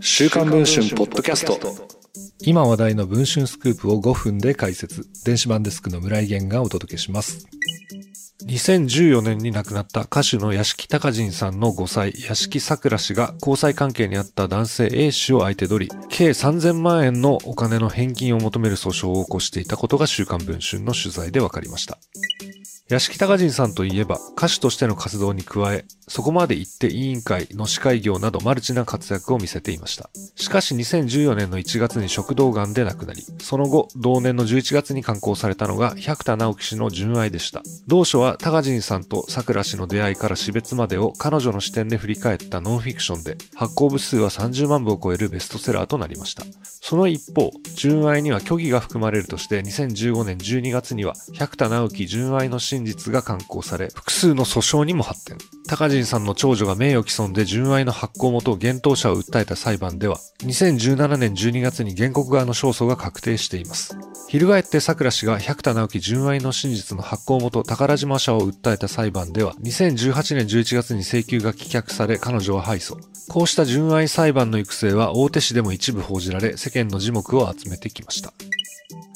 週刊文春ポッドキャスト。今話題の文春スクープを5分で解説。電子版デスクの村井源がお届けします。2014年に亡くなった歌手の屋敷隆人さんの5歳、屋敷桜氏が交際関係にあった男性 A 氏を相手取り、計3000万円のお金の返金を求める訴訟を起こしていたことが週刊文春の取材で分かりました。屋敷隆人さんといえば歌手としての活動に加え、そこまで行って委員会の司会業などマルチな活躍を見せていました。しかし2014年の1月に食道癌で亡くなり、その後、同年の11月に刊行されたのが百田直樹氏の純愛でした。同書は高人さんと桜氏の出会いから死別までを彼女の視点で振り返ったノンフィクションで、発行部数は30万部を超えるベストセラーとなりました。その一方、純愛には虚偽が含まれるとして2015年12月には百田直樹純愛の真実が刊行され、複数の訴訟にも発展。高人さんの長女が名誉毀損で純愛の発行元厳冬者を訴えた裁判では、2017年12月に原告側の勝訴が確定しています。翻って桜氏が百田直樹純愛の真実の発行元宝島社を訴えた裁判では、2018年11月に請求が棄却され彼女は敗訴。こうした純愛裁判の行く末は大手紙でも一部報じられ、世間の耳目を集めてきました。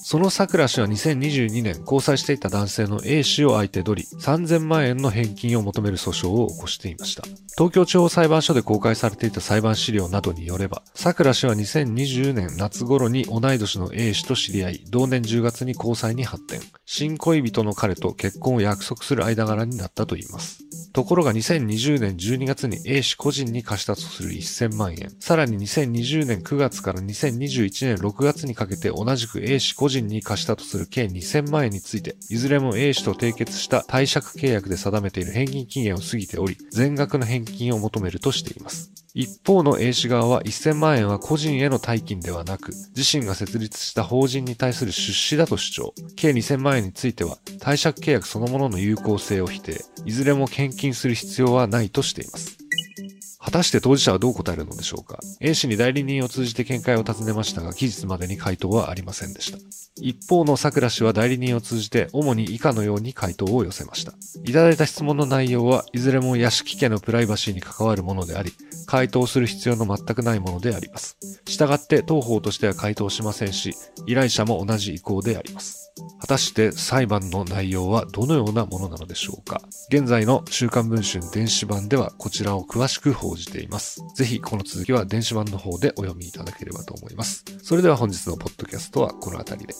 その桜氏は2022年交際していた男性の A 氏を相手取り、3000万円の返金を求める訴訟を起こしていました。東京地方裁判所で公開されていた裁判資料などによれば、桜氏は2020年夏頃に同い年の A 氏と知り合い、同年10月に交際に発展。新恋人の彼と結婚を約束する間柄になったといいます。ところが2020年12月に A 氏個人に貸したとする1000万円。さらに2020年9月から2021年6月にかけて同じく A 氏個人に貸したとする計2000万円について、いずれも A 氏と締結した貸借契約で定めている返金期限を過ぎており、全額の返金を求めるとしています。一方の A 氏側は1000万円は個人への大金ではなく、自身が設立した法人に対する出資だと主張。計2000万円については、貸借契約そのものの有効性を否定。いずれも献金する必要はないとしています。果たして当事者はどう答えるのでしょうか ?A 氏に代理人を通じて見解を尋ねましたが、期日までに回答はありませんでした。一方の桜氏は代理人を通じて、主に以下のように回答を寄せました。いただいた質問の内容はいずれも屋敷家のプライバシーに関わるものであり、回答する必要の全くないものであります。したがって当方としては回答しませんし、依頼者も同じ意向であります。果たして裁判の内容はどのようなものなのでしょうか？現在の週刊文春電子版ではこちらを詳しく報じじています。ぜひこの続きは電子版の方でお読みいただければと思います。それでは本日のポッドキャストはこの辺りで。